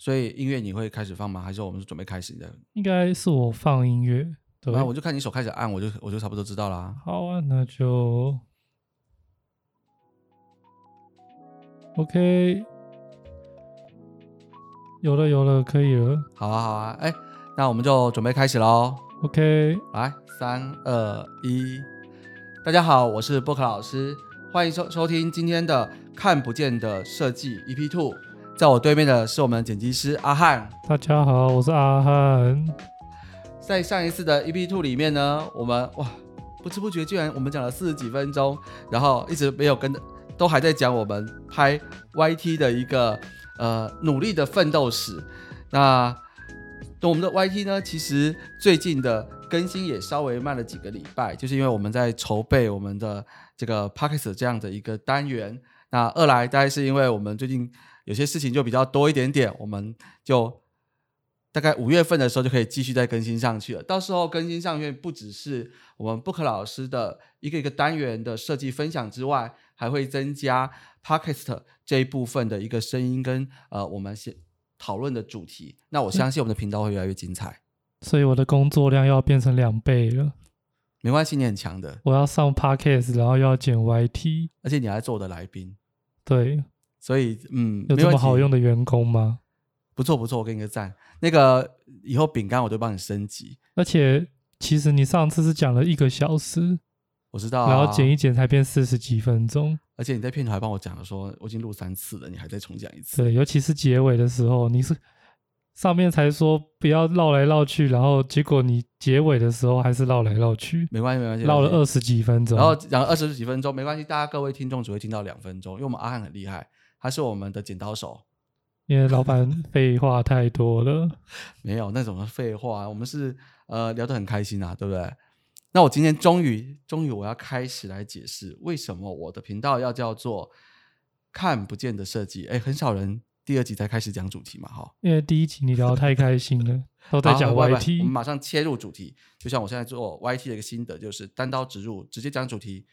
所以音乐你会开始放吗？还是我们是准备开始的？应该是我放音乐，对然，后我就看你手开始按，我就我就差不多知道啦。好啊，那就 OK，有了有了，可以了好啊，好啊，哎，那我们就准备开始喽。，OK，来，三二一，大家好，我是波克老师，欢迎收收听今天的看不见的设计 EP Two。在我对面的是我们剪辑师阿汉。大家好，我是阿汉，在上一次的 EP Two 里面呢，我们哇不知不觉居然我们讲了四十几分钟，然后一直没有跟，都还在讲我们拍 YT 的一个呃努力的奋斗史。那我们的 YT 呢，其实最近的更新也稍微慢了几个礼拜，就是因为我们在筹备我们的这个 p o c k e t 这样的一个单元。那二来大概是因为我们最近有些事情就比较多一点点，我们就大概五月份的时候就可以继续再更新上去了。到时候更新上去不只是我们 Book 老师的一个一个单元的设计分享之外，还会增加 Podcast 这一部分的一个声音跟呃我们先讨论的主题。那我相信我们的频道会越来越精彩。所以我的工作量要变成两倍了，没关系，你很强的，我要上 Podcast，然后又要剪 YT，而且你还做我的来宾，对，所以嗯，有这么好用的员工吗？不错不错，我给你个赞。那个以后饼干我就帮你升级，而且其实你上次是讲了一个小时，我知道、啊。然后剪一剪才变四十几分钟。而且你在片头还帮我讲了说，我已经录三次了，你还再重讲一次。对，尤其是结尾的时候，你是上面才说不要绕来绕去，然后结果你结尾的时候还是绕来绕去，没关系没关系，绕了二十几分钟。然后讲了二十几分钟，没关系，大家各位听众只会听到两分钟，因为我们阿汉很厉害，他是我们的剪刀手，因为老板 废话太多了，没有那种废话，我们是呃聊得很开心啊，对不对？那我今天终于终于我要开始来解释为什么我的频道要叫做看不见的设计，哎，很少人第二集才开始讲主题嘛，哈。因为第一集你聊得太开心了，都在讲好不不不我们 YT。马上切入主题。就像我现在做 YT 的一个心得，就是单刀直入，直接讲主题。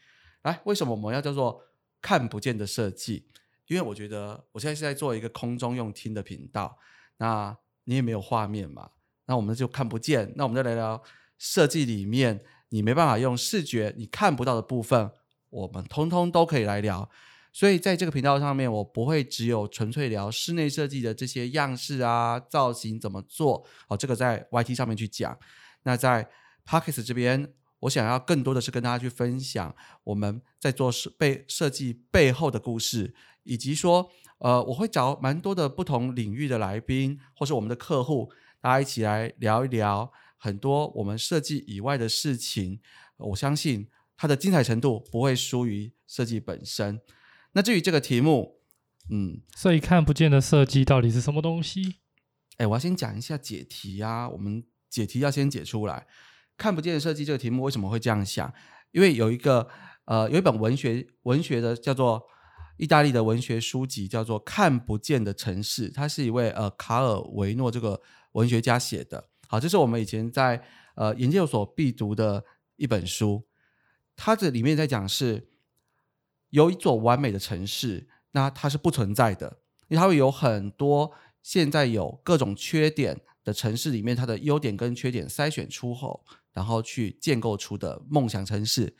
来，为什么我们要叫做看不见的设计？因为我觉得我现在是在做一个空中用听的频道，那你也没有画面嘛，那我们就看不见。那我们再来聊设计里面你没办法用视觉你看不到的部分，我们通通都可以来聊。所以在这个频道上面，我不会只有纯粹聊室内设计的这些样式啊、造型怎么做，哦，这个在 YT 上面去讲。那在 Pockets 这边，我想要更多的是跟大家去分享我们在做设背设计背后的故事，以及说，呃，我会找蛮多的不同领域的来宾，或是我们的客户，大家一起来聊一聊很多我们设计以外的事情。我相信它的精彩程度不会输于设计本身。那至于这个题目，嗯，所以看不见的设计到底是什么东西？哎，我要先讲一下解题啊，我们解题要先解出来。看不见的设计这个题目为什么会这样想？因为有一个呃，有一本文学文学的叫做意大利的文学书籍，叫做《看不见的城市》，它是一位呃卡尔维诺这个文学家写的。好，这是我们以前在呃研究所必读的一本书。它这里面在讲是有一座完美的城市，那它是不存在的，因为它会有很多现在有各种缺点的城市里面，它的优点跟缺点筛选出后，然后去建构出的梦想城市。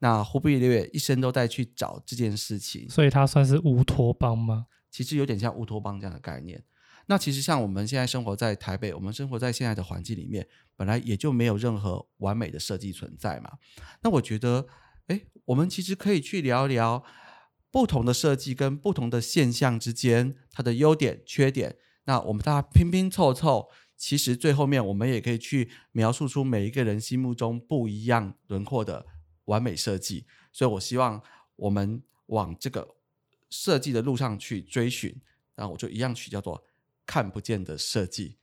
那忽必烈一生都在去找这件事情，所以它算是乌托邦吗？其实有点像乌托邦这样的概念。那其实像我们现在生活在台北，我们生活在现在的环境里面，本来也就没有任何完美的设计存在嘛。那我觉得，哎，我们其实可以去聊聊不同的设计跟不同的现象之间它的优点、缺点。那我们大家拼拼凑凑，其实最后面我们也可以去描述出每一个人心目中不一样轮廓的完美设计。所以我希望我们往这个设计的路上去追寻，然后我就一样取叫做看不见的设计。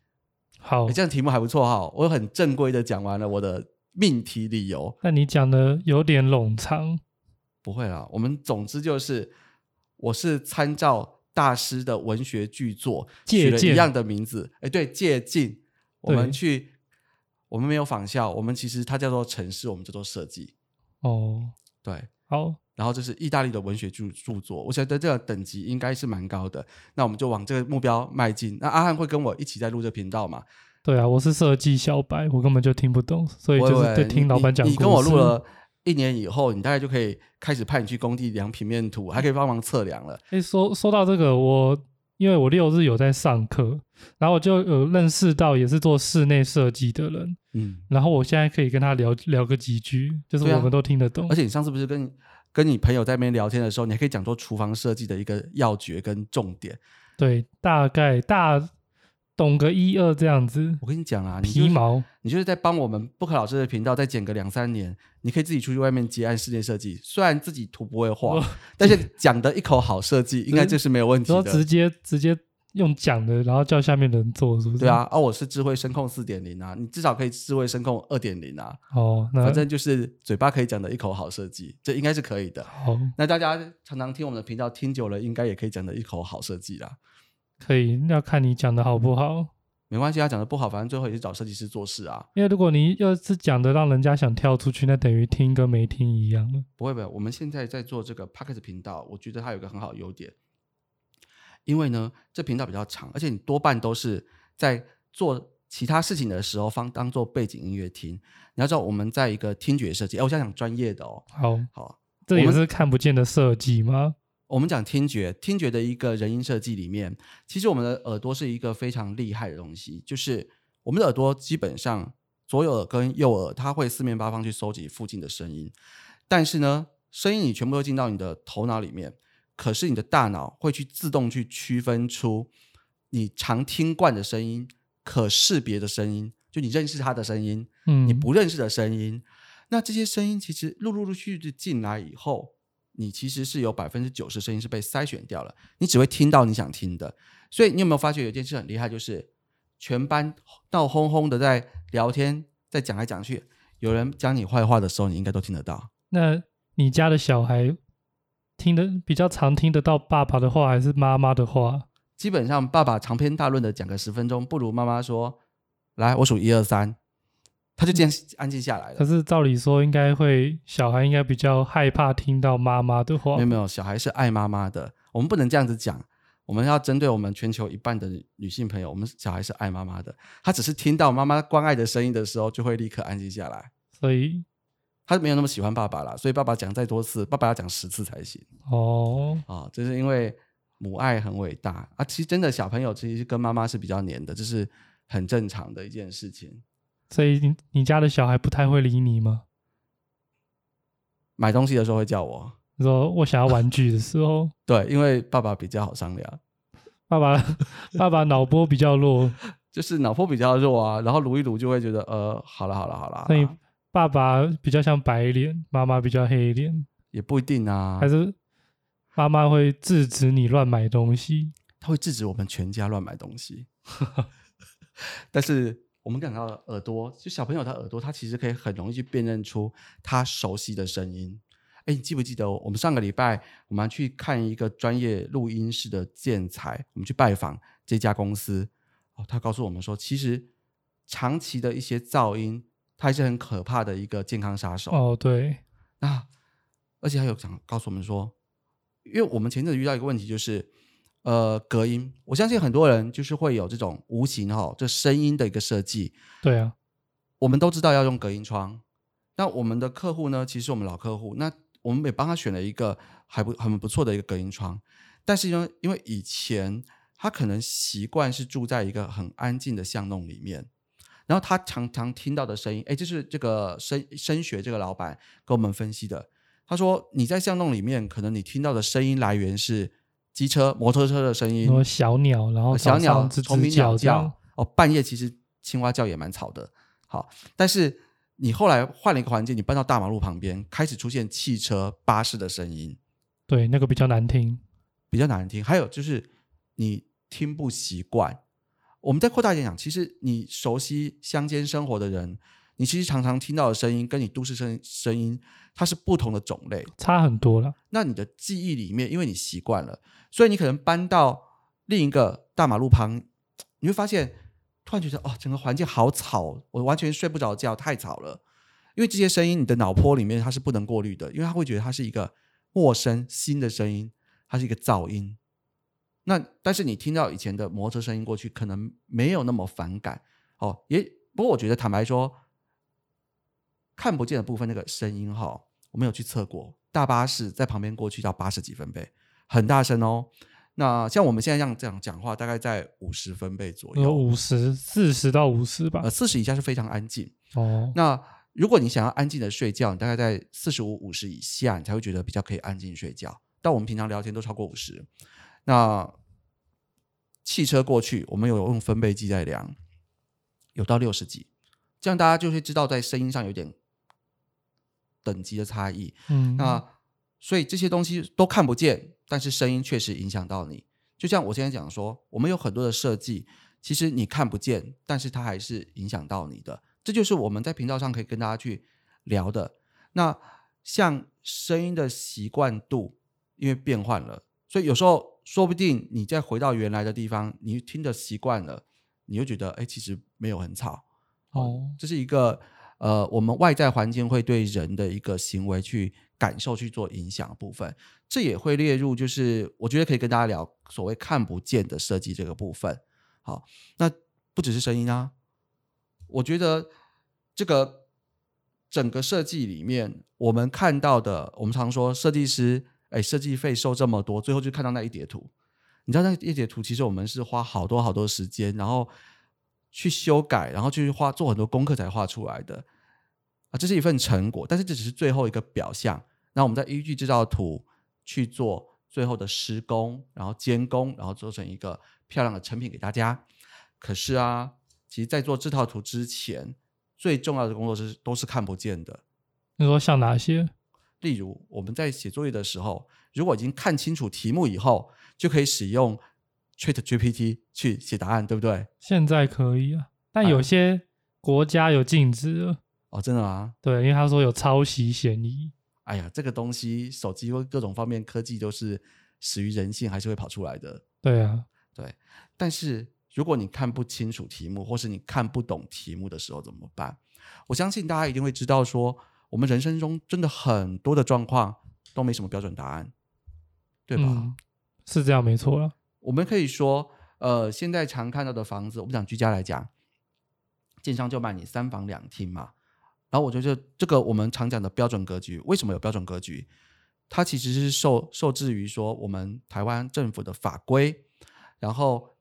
好诶，这样题目还不错哈，我很正规的讲完了我的命题理由。那你讲的有点冗长。不会啦，我们总之就是我是参照大师的文学巨作借了一样的名字，哎，对，借鉴。我们去，我们没有仿效，我们其实它叫做城市，我们叫做设计。哦，对，好，然后这是意大利的文学著著作，我觉得这个等级应该是蛮高的。那我们就往这个目标迈进。那阿汉会跟我一起在录这频道嘛？对啊，我是设计小白，我根本就听不懂，所以就是对听老板讲。你跟我录了一年以后，你大概就可以开始派你去工地量平面图，还可以帮忙测量了。哎，说说到这个，我因为我六日有在上课，然后我就有认识到也是做室内设计的人，嗯，然后我现在可以跟他聊聊个几句，就是我们都听得懂。而且你上次不是跟？跟你朋友在那边聊天的时候，你还可以讲说厨房设计的一个要诀跟重点。对，大概大懂个一二这样子。我跟你讲啊，皮毛，你就是在帮我们不可老师的频道再剪个两三年，你可以自己出去外面接案室内设计。虽然自己图不会画，但是讲的一口好设计，应该就是没有问题的。直接直接。用讲的，然后叫下面的人做，是不是？对啊，哦，我是智慧声控四点零啊，你至少可以智慧声控二点零啊。哦，反正就是嘴巴可以讲的一口好设计，这应该是可以的。好，那大家常常听我们的频道听久了，应该也可以讲的一口好设计啦。可以，要看你讲的好不好。没关系，他讲的不好，反正最后也是找设计师做事啊。因为如果你要是讲的让人家想跳出去，那等于听跟没听一样了。不会不会，我们现在在做这个 p o c k e t 频道，我觉得它有一个很好的优点。因为呢，这频道比较长，而且你多半都是在做其他事情的时候放当做背景音乐听。你要知道，我们在一个听觉设计，哎，我想讲专业的哦。好，好，这也是看不见的设计吗？我们讲听觉，听觉的一个人音设计里面，其实我们的耳朵是一个非常厉害的东西，就是我们的耳朵基本上左耳跟右耳，它会四面八方去收集附近的声音，但是呢，声音你全部都进到你的头脑里面。可是你的大脑会去自动去区分出你常听惯的声音、可识别的声音，就你认识它的声音，你不认识的声音。那这些声音其实陆陆续续进来以后，你其实是有百分之九十声音是被筛选掉了，你只会听到你想听的。所以你有没有发觉有件事很厉害，就是全班闹哄哄的在聊天，在讲来讲去，有人讲你坏话的时候，你应该都听得到。那你家的小孩？听得比较常听得到爸爸的话还是妈妈的话？基本上爸爸长篇大论的讲个十分钟，不如妈妈说：“来，我数一二三。”他就这样安静下来了。可是照理说，应该会小孩应该比较害怕听到妈妈的话。没有没有，小孩是爱妈妈的。我们不能这样子讲，我们要针对我们全球一半的女性朋友，我们小孩是爱妈妈的。他只是听到妈妈关爱的声音的时候，就会立刻安静下来。所以。他没有那么喜欢爸爸了，所以爸爸讲再多次，爸爸要讲十次才行。哦，啊，这是因为母爱很伟大啊。其实真的小朋友其实跟妈妈是比较黏的，这是很正常的一件事情。所以你你家的小孩不太会理你吗？买东西的时候会叫我，说我想要玩具的时候。对，因为爸爸比较好商量。爸爸爸爸脑波比较弱，就是脑波比较弱啊。然后撸一撸就会觉得，呃，好了好了好了。所以。爸爸比较像白脸，妈妈比较黑脸，也不一定啊。还是妈妈会制止你乱买东西，他会制止我们全家乱买东西。但是我们讲到耳朵，就小朋友的耳朵，他其实可以很容易去辨认出他熟悉的声音。哎，你记不记得我们上个礼拜我们去看一个专业录音室的建材，我们去拜访这家公司哦，他告诉我们说，其实长期的一些噪音。它还是很可怕的一个健康杀手哦，对，那而且还有想告诉我们说，因为我们前阵子遇到一个问题，就是呃隔音，我相信很多人就是会有这种无形哈，这声音的一个设计。对啊，我们都知道要用隔音窗，那我们的客户呢，其实我们老客户，那我们也帮他选了一个还不很不错的一个隔音窗，但是呢，因为以前他可能习惯是住在一个很安静的巷弄里面。然后他常常听到的声音，哎，就是这个声声学这个老板跟我们分析的。他说你在巷弄里面，可能你听到的声音来源是机车、摩托车的声音，小鸟，然后小鸟、虫鸣鸟叫。哦，半夜其实青蛙叫也蛮吵的。好，但是你后来换了一个环境，你搬到大马路旁边，开始出现汽车、巴士的声音。对，那个比较难听，比较难听。还有就是你听不习惯。我们再扩大一点讲，其实你熟悉乡间生活的人，你其实常常听到的声音，跟你都市声声音，它是不同的种类，差很多了。那你的记忆里面，因为你习惯了，所以你可能搬到另一个大马路旁，你会发现，突然觉得哦，整个环境好吵，我完全睡不着觉，太吵了。因为这些声音，你的脑波里面它是不能过滤的，因为它会觉得它是一个陌生新的声音，它是一个噪音。那但是你听到以前的摩托车声音过去，可能没有那么反感哦。也不过我觉得坦白说，看不见的部分那个声音哈，我没有去测过。大巴士在旁边过去到八十几分贝，很大声哦。那像我们现在这样这样讲话，大概在五十分贝左右，五十四十到五十吧。呃，四十以下是非常安静哦。那如果你想要安静的睡觉，大概在四十五、五十以下，你才会觉得比较可以安静睡觉。但我们平常聊天都超过五十。那汽车过去，我们有用分贝计在量，有到六十几，这样大家就会知道在声音上有点等级的差异。嗯，那所以这些东西都看不见。但是声音确实影响到你，就像我现在讲说，我们有很多的设计，其实你看不见，但是它还是影响到你的。这就是我们在频道上可以跟大家去聊的。那像声音的习惯度，因为变换了，所以有时候说不定你再回到原来的地方，你听的习惯了，你又觉得哎，其实没有很吵。哦，这是一个呃，我们外在环境会对人的一个行为去。感受去做影响部分，这也会列入，就是我觉得可以跟大家聊所谓看不见的设计这个部分。好，那不只是声音啊，我觉得这个整个设计里面，我们看到的，我们常说设计师，哎，设计费收这么多，最后就看到那一叠图。你知道那一叠图，其实我们是花好多好多时间，然后去修改，然后去画做很多功课才画出来的啊，这是一份成果，但是这只是最后一个表象。那我们再依据这套图去做最后的施工，然后监工，然后做成一个漂亮的成品给大家。可是啊，其实，在做这套图之前，最重要的工作是都是看不见的。你说像哪些？例如，我们在写作业的时候，如果已经看清楚题目以后，就可以使用 Chat GPT 去写答案，对不对？现在可以啊，但有些国家有禁止了。哦，真的吗？对，因为他说有抄袭嫌疑。哎呀，这个东西，手机或各种方面科技都是始于人性，还是会跑出来的。对啊，对。但是如果你看不清楚题目，或是你看不懂题目的时候怎么办？我相信大家一定会知道，说我们人生中真的很多的状况都没什么标准答案，对吧？是这样，没错了。我们可以说，呃，现在常看到的房子，我们讲居家来讲，建商就卖你三房两厅嘛。然后我觉得这个我们常讲的标准格局，为什么有标准格局？它其实是受受制于说我们台湾政府的法规，然后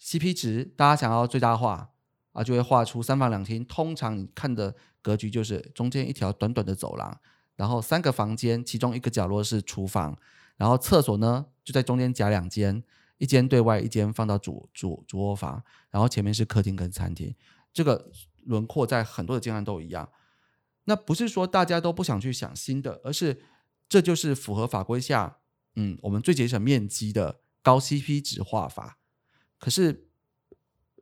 CP 值大家想要最大化啊，就会画出三房两厅。通常你看的格局就是中间一条短短的走廊，然后三个房间，其中一个角落是厨房，然后厕所呢就在中间夹两间，一间对外，一间放到主主主卧房，然后前面是客厅跟餐厅。这个轮廓在很多的建案都一样。那不是说大家都不想去想新的，而是这就是符合法规下，嗯，我们最节省面积的高 CP 值画法。可是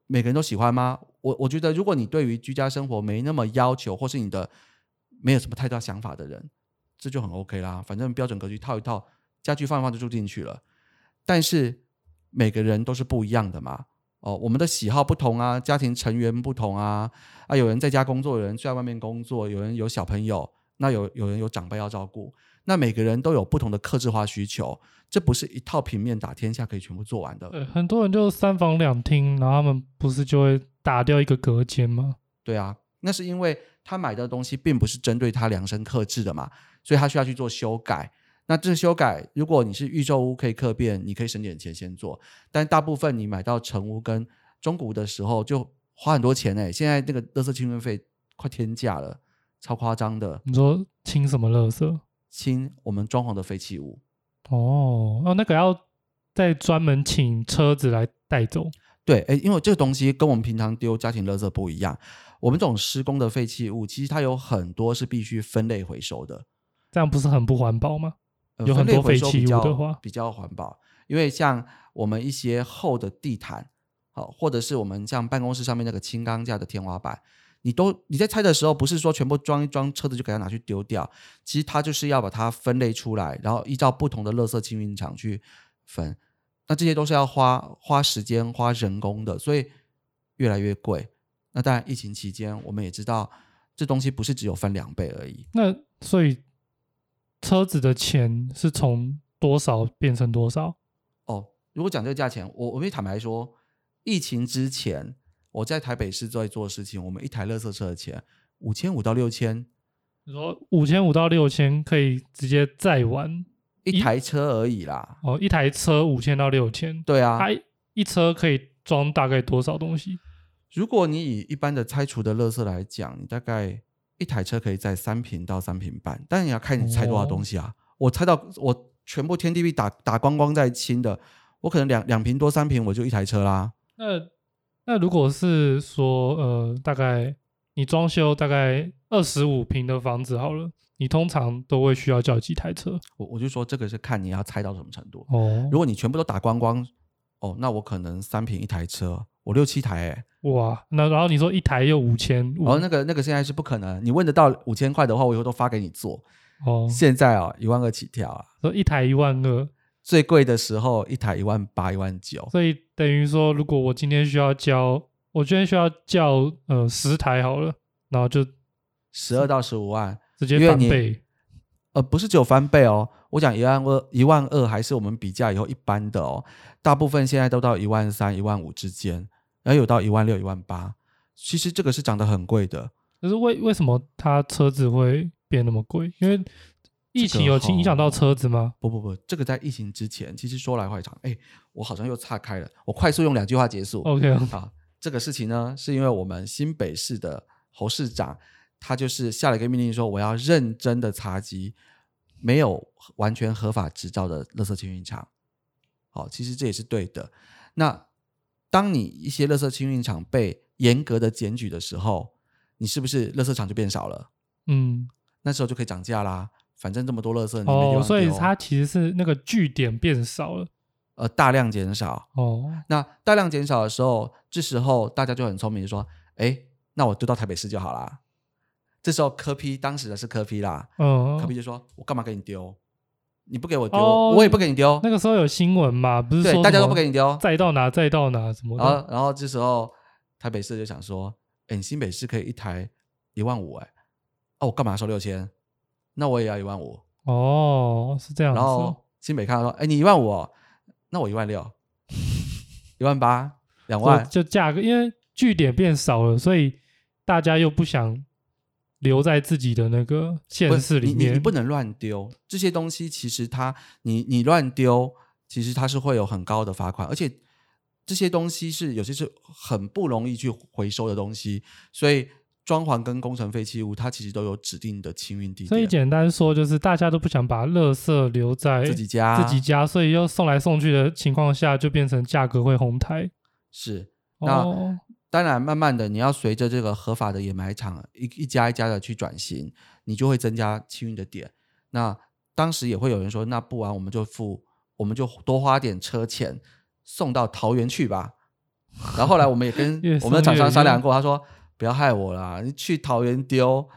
每个人都喜欢吗？我我觉得，如果你对于居家生活没那么要求，或是你的没有什么太大想法的人，这就很 OK 啦。反正标准格局套一套，家具放一放就住进去了。但是每个人都是不一样的嘛。哦，我们的喜好不同啊，家庭成员不同啊，啊，有人在家工作，有人在外面工作，有人有小朋友，那有有人有长辈要照顾，那每个人都有不同的克制化需求，这不是一套平面打天下可以全部做完的。对，很多人就三房两厅，然后他们不是就会打掉一个隔间吗？对啊，那是因为他买的东西并不是针对他量身克制的嘛，所以他需要去做修改。那这修改，如果你是预售屋可以客变，你可以省点钱先做。但大部分你买到成屋跟中古的时候，就花很多钱哎。现在那个垃圾清运费快天价了，超夸张的。你说清什么垃圾？清我们装潢的废弃物。哦，哦，那个要再专门请车子来带走。对，哎，因为这个东西跟我们平常丢家庭垃圾不一样。我们这种施工的废弃物，其实它有很多是必须分类回收的。这样不是很不环保吗？有很多废弃物的话，比较环保，因为像我们一些厚的地毯，好，或者是我们像办公室上面那个轻钢架的天花板，你都你在拆的时候，不是说全部装一装车子就给它拿去丢掉，其实它就是要把它分类出来，然后依照不同的垃圾清运厂去分，那这些都是要花花时间花人工的，所以越来越贵。那当然，疫情期间我们也知道，这东西不是只有分两倍而已。那所以。车子的钱是从多少变成多少？哦，如果讲这个价钱，我我可以坦白说，疫情之前我在台北市在做事情，我们一台乐色车的钱五千五到六千。你说五千五到六千可以直接载完一台车而已啦。哦，一台车五千到六千。对啊，它一车可以装大概多少东西？如果你以一般的拆除的乐色来讲，你大概一台车可以在三瓶到三瓶半，但你要看你拆多少东西啊。我拆到我全部天地币打打光光在清的，我可能两两瓶多三瓶我就一台车啦。那那如果是说呃，大概你装修大概二十五平的房子好了，你通常都会需要叫几台车？我我就说这个是看你要拆到什么程度哦。如果你全部都打光光，哦，那我可能三平一台车。我六七台哎，哇！那然后你说一台又五千，然后那个那个现在是不可能。你问得到五千块的话，我以后都发给你做。哦，现在啊，一万二起跳啊，说一台一万二，最贵的时候一台一万八、一万九。所以等于说，如果我今天需要交，我今天需要叫呃十台好了，然后就十二到十五万，直接翻倍。呃，不是只有翻倍哦，我讲一万二，一万二还是我们比价以后一般的哦。大部分现在都到一万三、一万五之间，然后有到一万六、一万八。其实这个是涨得很贵的。可是为为什么它车子会变那么贵？因为疫情有影响到车子吗？不不不，这个在疫情之前，其实说来话长。哎，我好像又岔开了，我快速用两句话结束。OK 好，这个事情呢，是因为我们新北市的侯市长。他就是下了一个命令，说我要认真的查缉没有完全合法执照的垃圾清运厂。好，其实这也是对的。那当你一些垃圾清运厂被严格的检举的时候，你是不是垃圾场就变少了？嗯，那时候就可以涨价啦。反正这么多垃圾你，哦，所以它其实是那个据点变少了，呃，大量减少。哦，那大量减少的时候，这时候大家就很聪明，说，哎，那我丢到台北市就好啦。这时候科批当时的是科批啦，嗯，科批就说：“我干嘛给你丢？你不给我丢，我也不给你丢。”那个时候有新闻嘛？不是说大家都不给你丢，再到哪再到哪什么？然后，然后这时候台北市就想说：“哎，新北市可以一台一万五，哎，哦，我干嘛收六千？那我也要一万五。”哦，是这样。然后新北看到说：“哎，你一万五，那我一万六，一万八，两万。”就价格，因为据点变少了，所以大家又不想。留在自己的那个县市里面，你你不能乱丢这些东西。其实它，你你乱丢，其实它是会有很高的罚款，而且这些东西是有些是很不容易去回收的东西。所以装潢跟工程废弃物，它其实都有指定的清运地。所以简单说，就是大家都不想把垃圾留在自己家，自己家，所以又送来送去的情况下，就变成价格会哄抬。是，那。当然，慢慢的，你要随着这个合法的掩埋场一一家一家的去转型，你就会增加清运的点。那当时也会有人说，那不然我们就付，我们就多花点车钱送到桃园去吧。然后后来我们也跟我们的厂商商量过，他说不要害我啦，你去桃园丢，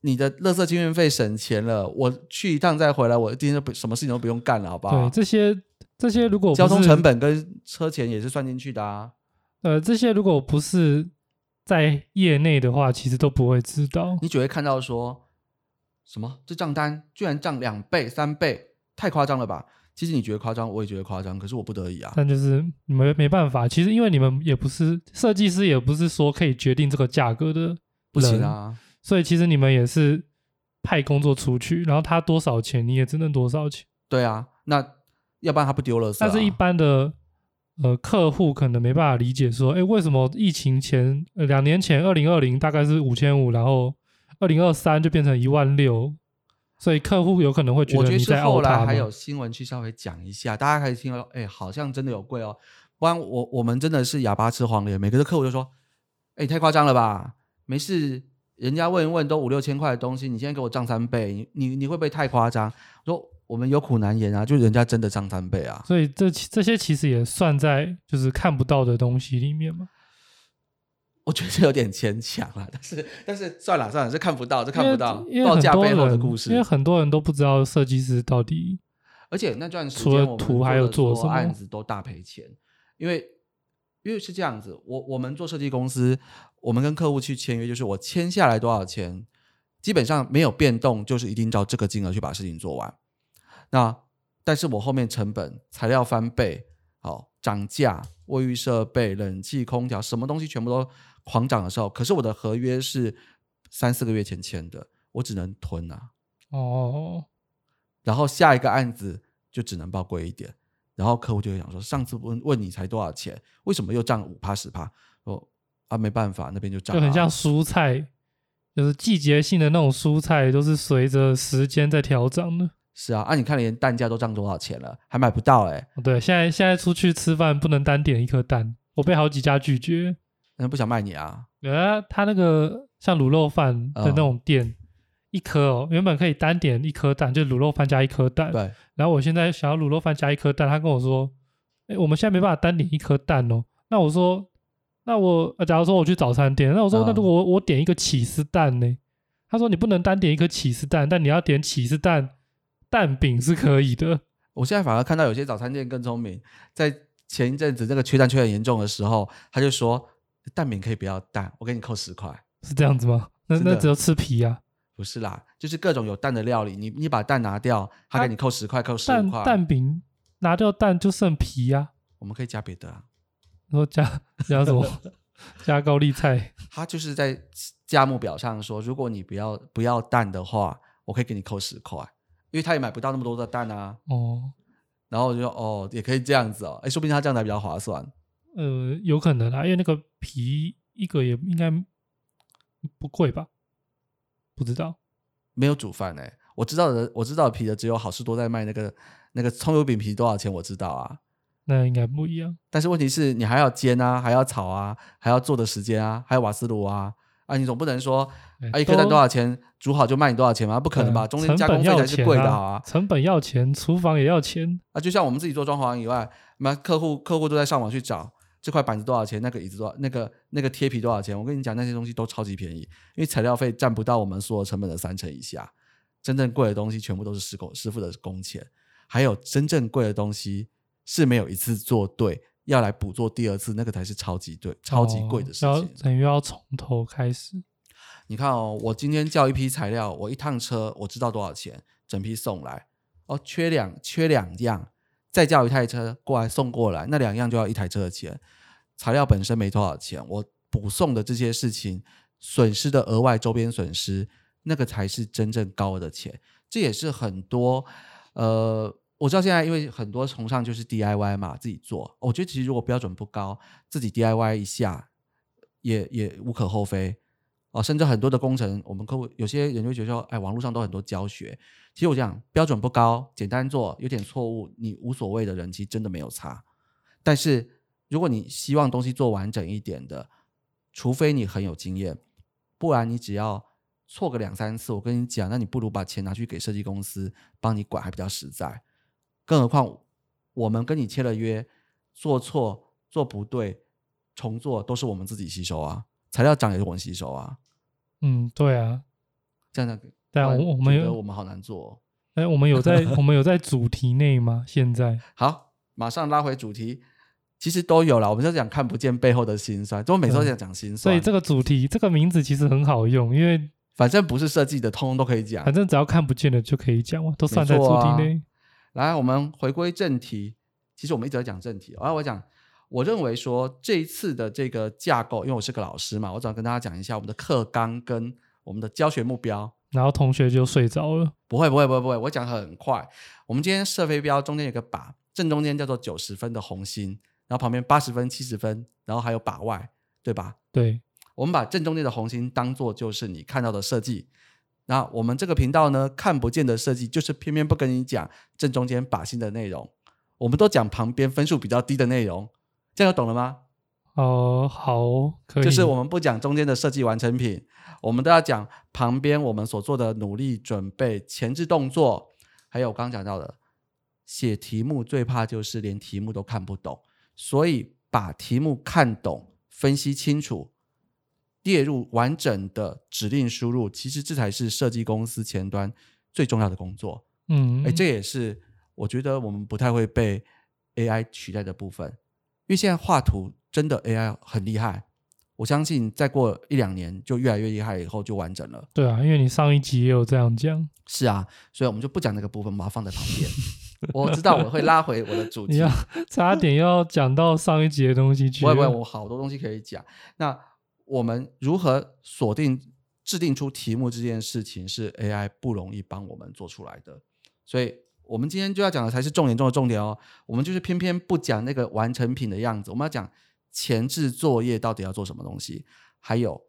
你的垃圾清运费省钱了，我去一趟再回来，我今天不什么事情都不用干了，好不好？对，这些这些如果交通成本跟车钱也是算进去的啊。呃，这些如果不是在业内的话，其实都不会知道。你只会看到说什么这账单居然涨两倍、三倍，太夸张了吧？其实你觉得夸张，我也觉得夸张，可是我不得已啊。但就是没没办法，其实因为你们也不是设计师，也不是说可以决定这个价格的，不行啊。所以其实你们也是派工作出去，然后他多少钱，你也只能多少钱。对啊，那要不然他不丢了。但是一般的。呃，客户可能没办法理解说，哎，为什么疫情前呃两年前二零二零大概是五千五，然后二零二三就变成一万六，所以客户有可能会觉得你在后来还有新闻去稍微讲一下，大家可以听到，哎，好像真的有贵哦。不然我我们真的是哑巴吃黄连，每个客户就说，哎，太夸张了吧？没事，人家问一问都五六千块的东西，你现在给我涨三倍，你你会不会太夸张？说。我们有苦难言啊，就人家真的涨三倍啊，所以这这些其实也算在就是看不到的东西里面嘛。我觉得有点牵强了，但是但是算了算了，这看不到，这看不到报价背后的故事，因为很多人都不知道设计师到底，而且那段时间图还有做什么案子都大赔钱，因为因为是这样子，我我们做设计公司，我们跟客户去签约，就是我签下来多少钱。基本上没有变动，就是一定照这个金额去把事情做完。那但是我后面成本、材料翻倍，好涨价，卫浴设备、冷气、空调，什么东西全部都狂涨的时候，可是我的合约是三四个月前签的，我只能囤啊。哦。然后下一个案子就只能报贵一点，然后客户就会想说：上次问问你才多少钱，为什么又涨五趴十趴？哦啊，没办法，那边就涨。就很像蔬菜，就是季节性的那种蔬菜，都是随着时间在调整的。是啊，啊，你看连蛋价都涨多少钱了，还买不到哎。对，现在现在出去吃饭不能单点一颗蛋，我被好几家拒绝。那不想卖你啊？呃，他那个像卤肉饭的那种店。一颗哦，原本可以单点一颗蛋，就卤肉饭加一颗蛋。对。然后我现在想要卤肉饭加一颗蛋，他跟我说：“哎，我们现在没办法单点一颗蛋哦。”那我说：“那我假如说我去早餐店，那我说那如果我我点一个起司蛋呢？”他说：“你不能单点一颗起司蛋，但你要点起司蛋蛋饼是可以的。”我现在反而看到有些早餐店更聪明，在前一阵子这个缺蛋缺很严重的时候，他就说：“蛋饼可以不要蛋，我给你扣十块。”是这样子吗？那那只有吃皮啊。不是啦，就是各种有蛋的料理，你你把蛋拿掉，他给你扣十块，扣十块。蛋饼拿掉蛋就剩皮呀。我们可以加别的啊，然后加加什么？加高丽菜。他就是在价目表上说，如果你不要不要蛋的话，我可以给你扣十块，因为他也买不到那么多的蛋啊。哦。然后我就说，哦，也可以这样子哦，哎，说不定他这样才比较划算。呃，有可能啊，因为那个皮一个也应该不贵吧。不知道，没有煮饭哎，我知道的，我知道皮的只有好事多在卖那个那个葱油饼皮多少钱，我知道啊，那应该不一样。但是问题是你还要煎啊，还要炒啊，还要做的时间啊，还有瓦斯炉啊，啊，你总不能说啊一颗蛋多少钱，煮好就卖你多少钱吗？不可能吧，中间加工费才是贵的好啊，成本要钱，厨房也要钱啊，就像我们自己做装潢以外，那客户客户都在上网去找。这块板子多少钱？那个椅子多少？那个那个贴皮多少钱？我跟你讲，那些东西都超级便宜，因为材料费占不到我们所有成本的三成以下。真正贵的东西全部都是师工师傅的工钱，还有真正贵的东西是没有一次做对，要来补做第二次，那个才是超级对、超级贵的事情。等于要从头开始。你看哦，我今天叫一批材料，我一趟车我知道多少钱，整批送来哦，缺两缺两样。再叫一台车过来送过来，那两样就要一台车的钱。材料本身没多少钱，我补送的这些事情损失的额外周边损失，那个才是真正高的钱。这也是很多呃，我知道现在因为很多崇尚就是 DIY 嘛，自己做。我觉得其实如果标准不高，自己 DIY 一下也也无可厚非。哦，甚至很多的工程，我们客户有些人就觉得说，哎，网络上都很多教学。其实我讲标准不高，简单做，有点错误，你无所谓的人，其实真的没有差。但是如果你希望东西做完整一点的，除非你很有经验，不然你只要错个两三次，我跟你讲，那你不如把钱拿去给设计公司帮你管，还比较实在。更何况我们跟你签了约，做错做不对，重做都是我们自己吸收啊。材料涨也是我们吸收啊，嗯，对啊，这样的，对啊，我我们有我们好难做，哎，我们有在 我们有在主题内吗？现在好，马上拉回主题，其实都有了，我们就讲看不见背后的辛酸，就每周在讲辛酸，所以这个主题这个名字其实很好用，因为反正不是设计的，通通都可以讲，反正只要看不见的就可以讲嘛，都算在主题内。来，我们回归正题，其实我们一直在讲正题，然后我讲。我认为说这一次的这个架构，因为我是个老师嘛，我只要跟大家讲一下我们的课纲跟我们的教学目标，然后同学就睡着了。不会不会不会不会，我讲很快。我们今天射飞镖中间有个靶，正中间叫做九十分的红心，然后旁边八十分、七十分，然后还有靶外，对吧？对。我们把正中间的红心当做就是你看到的设计，那我们这个频道呢，看不见的设计就是偏偏不跟你讲正中间靶心的内容，我们都讲旁边分数比较低的内容。这样懂了吗？哦，好，可以。就是我们不讲中间的设计完成品，我们都要讲旁边我们所做的努力、准备、前置动作，还有我刚刚讲到的写题目，最怕就是连题目都看不懂。所以把题目看懂、分析清楚，列入完整的指令输入，其实这才是设计公司前端最重要的工作。嗯，哎，这也是我觉得我们不太会被 AI 取代的部分。因为现在画图真的 AI 很厉害，我相信再过一两年就越来越厉害，以后就完整了。对啊，因为你上一集也有这样讲。是啊，所以我们就不讲那个部分，把它放在旁边。我知道我会拉回我的主题。你要差点要讲到上一集的东西去。不会，我好多东西可以讲。那我们如何锁定、制定出题目这件事情，是 AI 不容易帮我们做出来的。所以。我们今天就要讲的才是重点中的重点哦。我们就是偏偏不讲那个完成品的样子，我们要讲前置作业到底要做什么东西，还有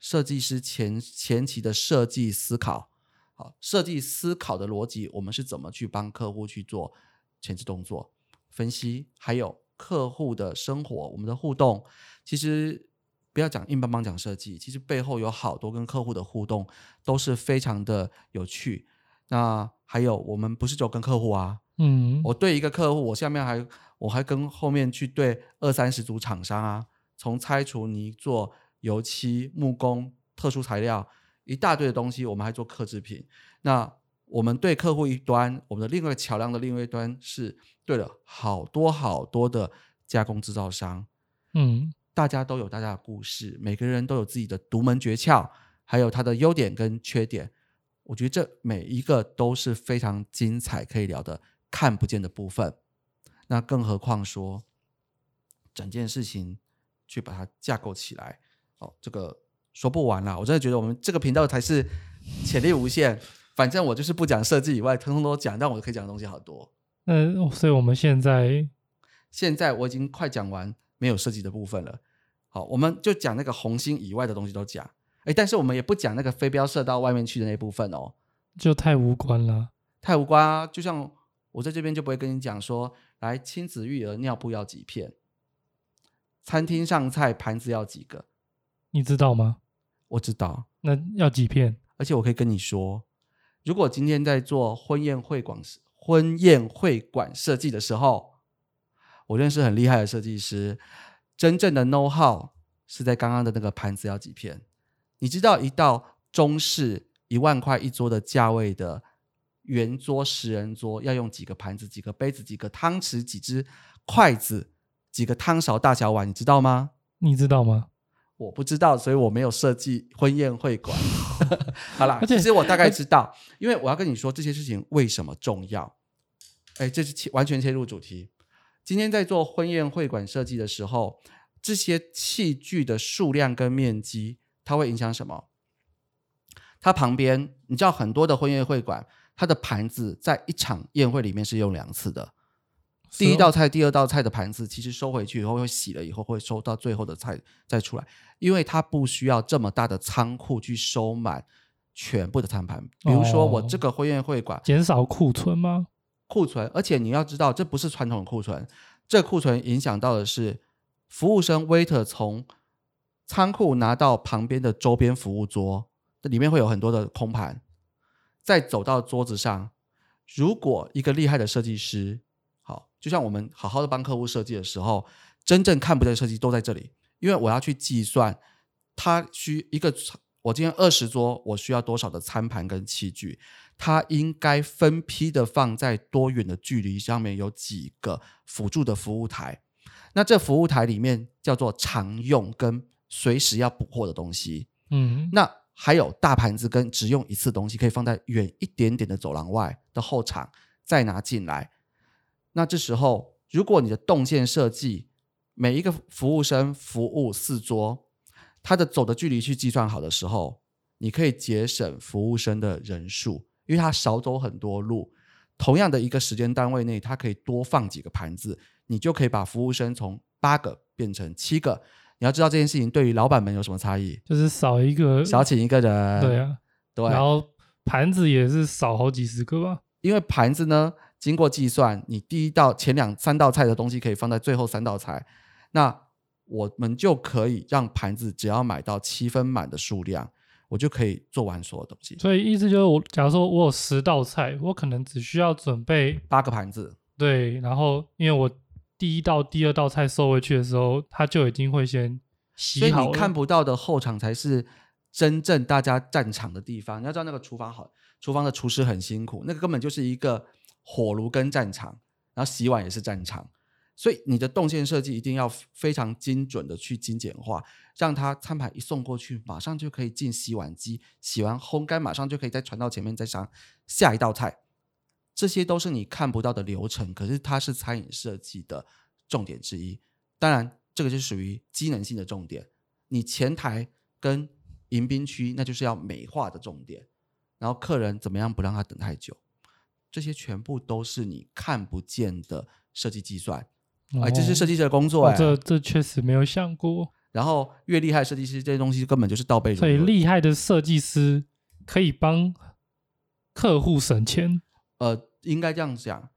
设计师前前期的设计思考，好，设计思考的逻辑，我们是怎么去帮客户去做前置动作分析，还有客户的生活，我们的互动，其实不要讲硬邦邦讲设计，其实背后有好多跟客户的互动都是非常的有趣。那还有，我们不是只有跟客户啊，嗯，我对一个客户，我下面还我还跟后面去对二三十组厂商啊，从拆除泥做油漆、木工、特殊材料一大堆的东西，我们还做刻制品。那我们对客户一端，我们的另外一个桥梁的另外一端是对了好多好多的加工制造商，嗯，大家都有大家的故事，每个人都有自己的独门诀窍，还有他的优点跟缺点。我觉得这每一个都是非常精彩可以聊的看不见的部分，那更何况说整件事情去把它架构起来，哦，这个说不完了。我真的觉得我们这个频道才是潜力无限。反正我就是不讲设计以外，通通都讲，但我可以讲的东西好多。嗯，所以我们现在现在我已经快讲完没有设计的部分了。好，我们就讲那个红星以外的东西都讲。哎，但是我们也不讲那个飞镖射到外面去的那部分哦，就太无关了，太无关啊！就像我在这边就不会跟你讲说，来亲子育儿尿布要几片，餐厅上菜盘子要几个，你知道吗？我知道，那要几片？而且我可以跟你说，如果今天在做婚宴会馆婚宴会馆设计的时候，我认识很厉害的设计师，真正的 know how 是在刚刚的那个盘子要几片。你知道一道中式一万块一桌的价位的圆桌十人桌要用几个盘子、几个杯子、几个汤匙、几只筷子、几个汤勺、大小碗？你知道吗？你知道吗？我不知道，所以我没有设计婚宴会馆。好啦，其实我大概知道，因为我要跟你说这些事情为什么重要。哎，这是切完全切入主题。今天在做婚宴会馆设计的时候，这些器具的数量跟面积。它会影响什么？它旁边，你知道很多的婚宴会馆，它的盘子在一场宴会里面是用两次的。第一道菜、第二道菜的盘子，其实收回去以后会洗了以后会收到最后的菜再出来，因为它不需要这么大的仓库去收满全部的餐盘。比如说我这个婚宴会馆，减少库存吗？库存，而且你要知道，这不是传统的库存，这库存影响到的是服务生 waiter 从。仓库拿到旁边的周边服务桌，这里面会有很多的空盘。再走到桌子上，如果一个厉害的设计师，好，就像我们好好的帮客户设计的时候，真正看不见的设计都在这里。因为我要去计算，他需一个我今天二十桌，我需要多少的餐盘跟器具，它应该分批的放在多远的距离上面，有几个辅助的服务台。那这服务台里面叫做常用跟。随时要补货的东西，嗯，那还有大盘子跟只用一次东西，可以放在远一点点的走廊外的后场再拿进来。那这时候，如果你的动线设计每一个服务生服务四桌，他的走的距离去计算好的时候，你可以节省服务生的人数，因为他少走很多路。同样的一个时间单位内，他可以多放几个盘子，你就可以把服务生从八个变成七个。你要知道这件事情对于老板们有什么差异？就是少一个，少请一个人。对啊，对。然后盘子也是少好几十个吧？因为盘子呢，经过计算，你第一道前两三道菜的东西可以放在最后三道菜，那我们就可以让盘子只要买到七分满的数量，我就可以做完所有东西。所以意思就是，我假如说我有十道菜，我可能只需要准备八个盘子。对，然后因为我。第一道、第二道菜收回去的时候，他就已经会先洗好。所以你看不到的后场才是真正大家战场的地方。你要知道，那个厨房好，厨房的厨师很辛苦，那个根本就是一个火炉跟战场，然后洗碗也是战场。所以你的动线设计一定要非常精准的去精简化，让它餐盘一送过去，马上就可以进洗碗机，洗完烘干，马上就可以再传到前面再上下一道菜。这些都是你看不到的流程，可是它是餐饮设计的重点之一。当然，这个就属于机能性的重点。你前台跟迎宾区，那就是要美化的重点。然后客人怎么样不让他等太久，这些全部都是你看不见的设计计算。哎，这是设计师的工作。哎，这这确实没有想过。然后越厉害设计师，这些东西根本就是倒背如流。所以厉害的设计师可以帮客户省钱。呃，应该这样讲，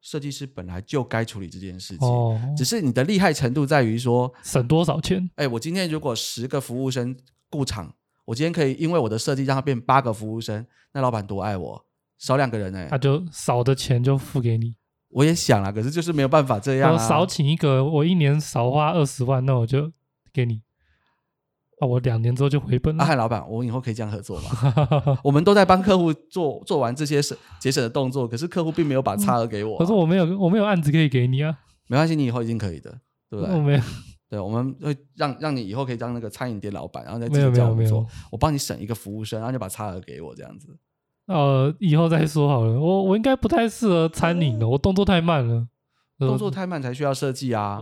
设计师本来就该处理这件事情，只是你的厉害程度在于说省多少钱。哎，我今天如果十个服务生雇场，我今天可以因为我的设计让他变八个服务生，那老板多爱我，少两个人哎，他就少的钱就付给你。我也想了，可是就是没有办法这样。我少请一个，我一年少花二十万，那我就给你。啊，我两年之后就回本了。阿汉老板，我们以后可以这样合作吗？我们都在帮客户做做完这些省节省的动作，可是客户并没有把差额给我。可是我没有，我没有案子可以给你啊。没关系，你以后一定可以的，对不对？我没有。对，我们会让让你以后可以当那个餐饮店老板，然后再继续这样做。我帮你省一个服务生，然后就把差额给我这样子。呃，以后再说好了。我我应该不太适合餐饮的，我动作太慢了。动作太慢才需要设计啊。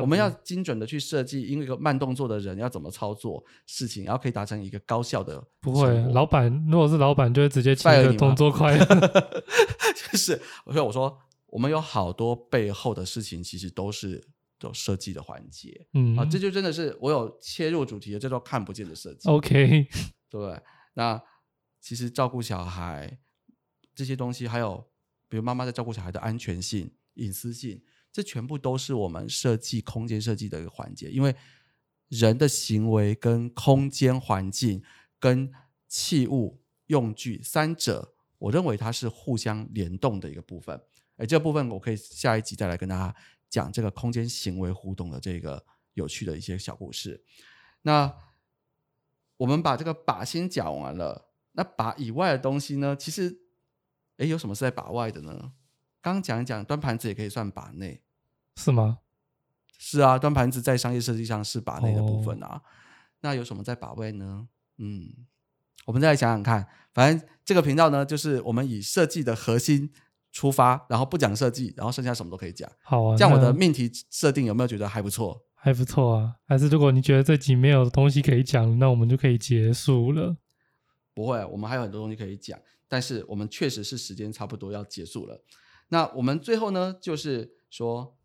我们要精准的去设计，因为一个慢动作的人要怎么操作事情，然后可以达成一个高效的。不会，老板如果是老板，就会直接切个动作快。就是，所以我说，我们有好多背后的事情，其实都是有设计的环节。嗯啊，这就真的是我有切入主题的，叫做看不见的设计。OK，对。那其实照顾小孩这些东西，还有比如妈妈在照顾小孩的安全性、隐私性。这全部都是我们设计空间设计的一个环节，因为人的行为跟空间环境跟器物用具三者，我认为它是互相联动的一个部分。哎，这部分我可以下一集再来跟大家讲这个空间行为互动的这个有趣的一些小故事。那我们把这个把先讲完了，那把以外的东西呢？其实，哎，有什么是在把外的呢？刚刚讲一讲端盘子也可以算把内。是吗？是啊，端盘子在商业设计上是把内的部分啊。那有什么在把外呢？嗯，我们再来想想看。反正这个频道呢，就是我们以设计的核心出发，然后不讲设计，然后剩下什么都可以讲。好啊，这样我的命题设定有没有觉得还不错？还不错啊。还是如果你觉得这集没有东西可以讲，那我们就可以结束了。不会，我们还有很多东西可以讲，但是我们确实是时间差不多要结束了。那我们最后呢，就是说。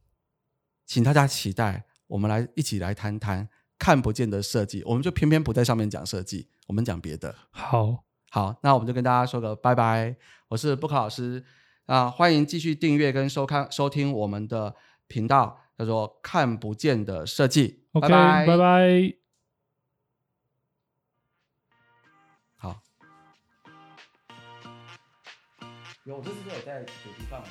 请大家期待，我们来一起来谈谈看不见的设计。我们就偏偏不在上面讲设计，我们讲别的。好，好，那我们就跟大家说个拜拜。我是布克老师啊，欢迎继续订阅跟收看收听我们的频道，叫做看不见的设计。拜拜，拜有，我这次都有在手机放。